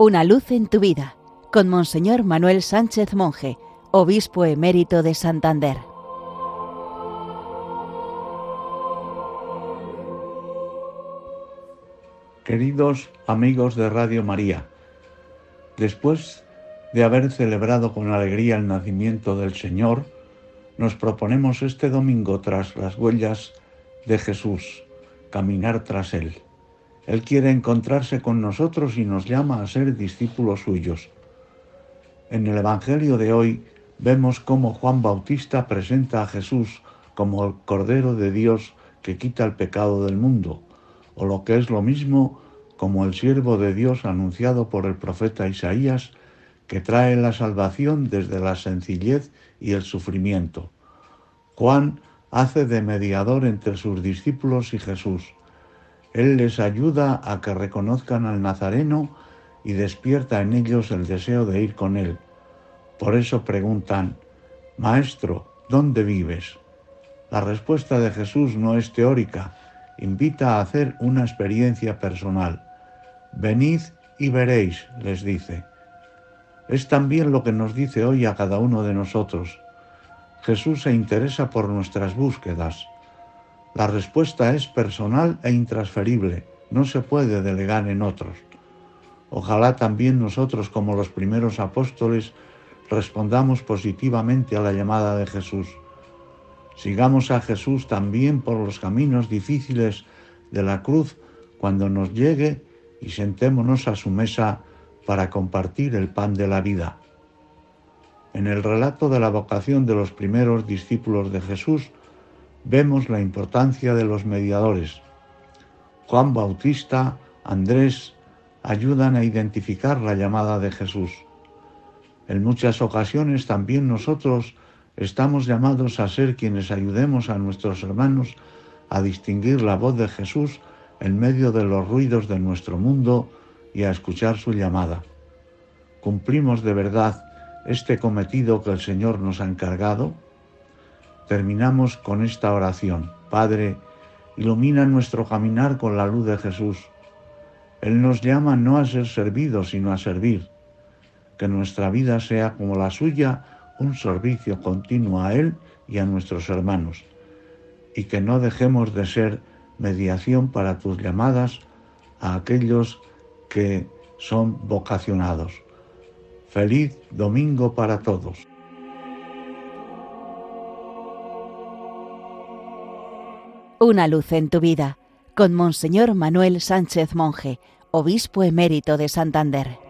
Una luz en tu vida con Monseñor Manuel Sánchez Monje, obispo emérito de Santander. Queridos amigos de Radio María, después de haber celebrado con alegría el nacimiento del Señor, nos proponemos este domingo tras las huellas de Jesús, caminar tras Él. Él quiere encontrarse con nosotros y nos llama a ser discípulos suyos. En el Evangelio de hoy vemos cómo Juan Bautista presenta a Jesús como el Cordero de Dios que quita el pecado del mundo, o lo que es lo mismo, como el siervo de Dios anunciado por el profeta Isaías, que trae la salvación desde la sencillez y el sufrimiento. Juan hace de mediador entre sus discípulos y Jesús. Él les ayuda a que reconozcan al Nazareno y despierta en ellos el deseo de ir con él. Por eso preguntan, Maestro, ¿dónde vives? La respuesta de Jesús no es teórica, invita a hacer una experiencia personal. Venid y veréis, les dice. Es también lo que nos dice hoy a cada uno de nosotros. Jesús se interesa por nuestras búsquedas. La respuesta es personal e intransferible, no se puede delegar en otros. Ojalá también nosotros, como los primeros apóstoles, respondamos positivamente a la llamada de Jesús. Sigamos a Jesús también por los caminos difíciles de la cruz cuando nos llegue y sentémonos a su mesa para compartir el pan de la vida. En el relato de la vocación de los primeros discípulos de Jesús vemos la importancia de los mediadores. Juan Bautista, Andrés, ayudan a identificar la llamada de Jesús. En muchas ocasiones también nosotros estamos llamados a ser quienes ayudemos a nuestros hermanos a distinguir la voz de Jesús en medio de los ruidos de nuestro mundo y a escuchar su llamada. ¿Cumplimos de verdad este cometido que el Señor nos ha encargado? Terminamos con esta oración. Padre, ilumina nuestro caminar con la luz de Jesús. Él nos llama no a ser servidos, sino a servir. Que nuestra vida sea como la suya, un servicio continuo a Él y a nuestros hermanos. Y que no dejemos de ser mediación para tus llamadas a aquellos que son vocacionados. Feliz domingo para todos. Una luz en tu vida con Monseñor Manuel Sánchez Monje, obispo emérito de Santander.